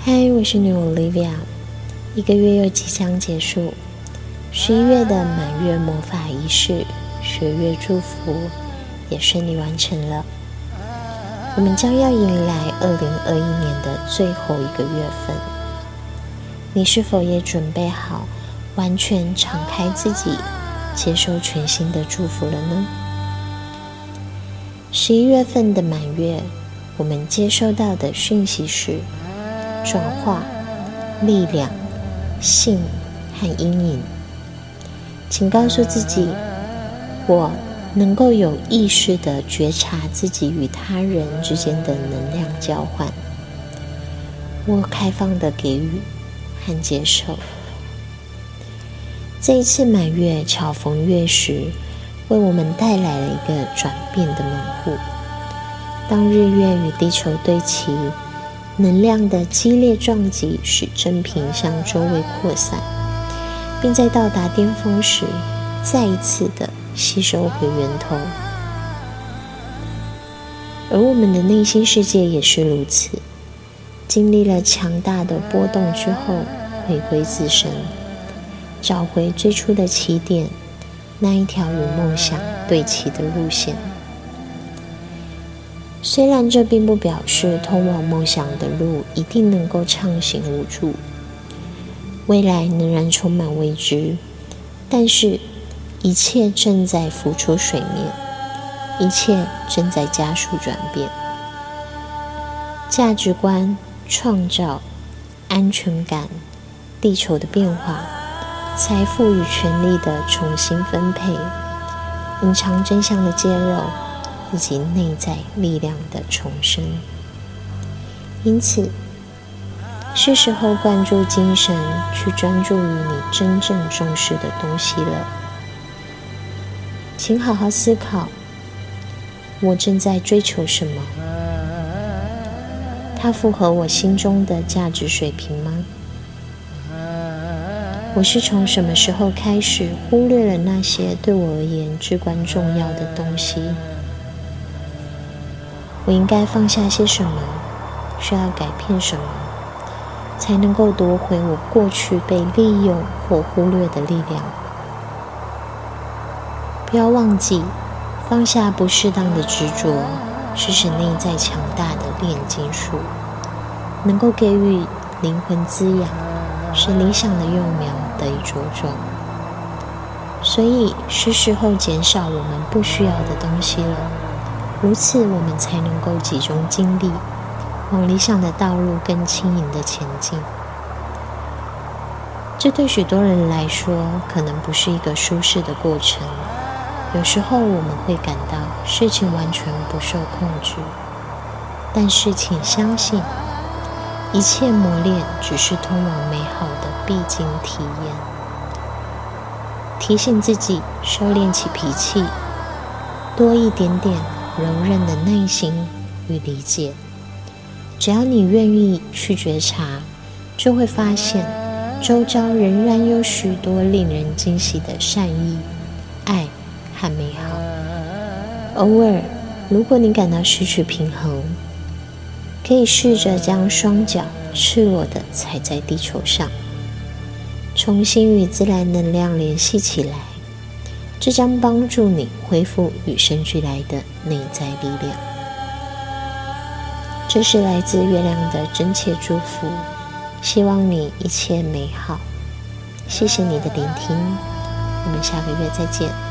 嗨，我是女王 Olivia。一个月又即将结束，十一月的满月魔法仪式、学月祝福也顺利完成了。我们将要迎来二零二一年的最后一个月份，你是否也准备好完全敞开自己，接受全新的祝福了呢？十一月份的满月，我们接收到的讯息是。转化、力量、性和阴影，请告诉自己：我能够有意识的觉察自己与他人之间的能量交换。我开放的给予和接受。这一次满月巧逢月食，为我们带来了一个转变的门户。当日月与地球对齐。能量的激烈撞击使真频向周围扩散，并在到达巅峰时再一次的吸收回源头。而我们的内心世界也是如此，经历了强大的波动之后，回归自身，找回最初的起点，那一条与梦想对齐的路线。虽然这并不表示通往梦想的路一定能够畅行无阻，未来仍然充满未知，但是，一切正在浮出水面，一切正在加速转变。价值观、创造、安全感、地球的变化、财富与权力的重新分配、隐藏真相的揭露。以及内在力量的重生，因此是时候灌注精神，去专注于你真正重视的东西了。请好好思考：我正在追求什么？它符合我心中的价值水平吗？我是从什么时候开始忽略了那些对我而言至关重要的东西？我应该放下些什么？需要改变什么，才能够夺回我过去被利用或忽略的力量？不要忘记，放下不适当的执着，是使内在强大的炼金术，能够给予灵魂滋养，是理想的幼苗得以茁壮。所以，是时候减少我们不需要的东西了。如此，我们才能够集中精力，往理想的道路更轻盈的前进。这对许多人来说，可能不是一个舒适的过程。有时候，我们会感到事情完全不受控制。但是，请相信，一切磨练只是通往美好的必经体验。提醒自己，收敛起脾气，多一点点。柔韧的内心与理解，只要你愿意去觉察，就会发现周遭仍然有许多令人惊喜的善意、爱和美好。偶尔，如果你感到失去平衡，可以试着将双脚赤裸的踩在地球上，重新与自然能量联系起来。这将帮助你恢复与生俱来的内在力量。这是来自月亮的真切祝福，希望你一切美好。谢谢你的聆听，我们下个月再见。